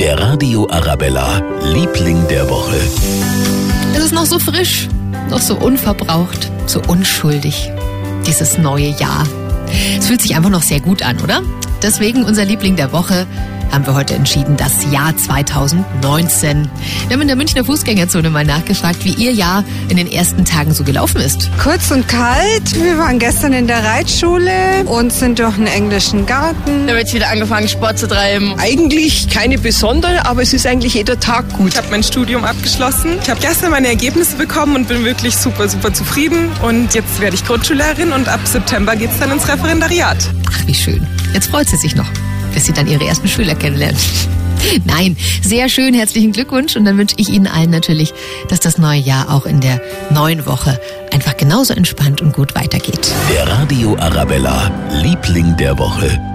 Der Radio Arabella, Liebling der Woche. Es ist noch so frisch, noch so unverbraucht, so unschuldig. Dieses neue Jahr. Es fühlt sich einfach noch sehr gut an, oder? Deswegen unser Liebling der Woche haben wir heute entschieden, das Jahr 2019. Wir haben in der Münchner Fußgängerzone mal nachgefragt, wie ihr Jahr in den ersten Tagen so gelaufen ist. Kurz und kalt. Wir waren gestern in der Reitschule und sind durch den englischen Garten. Wir haben jetzt wieder angefangen, Sport zu treiben. Eigentlich keine besondere, aber es ist eigentlich jeder Tag gut. Ich habe mein Studium abgeschlossen. Ich habe gestern meine Ergebnisse bekommen und bin wirklich super, super zufrieden. Und jetzt werde ich Grundschullehrerin und ab September geht es dann ins Referendariat. Ach, wie schön. Jetzt freut sie sich noch bis sie dann ihre ersten Schüler kennenlernen. Nein, sehr schön, herzlichen Glückwunsch und dann wünsche ich Ihnen allen natürlich, dass das neue Jahr auch in der neuen Woche einfach genauso entspannt und gut weitergeht. Der Radio Arabella, Liebling der Woche.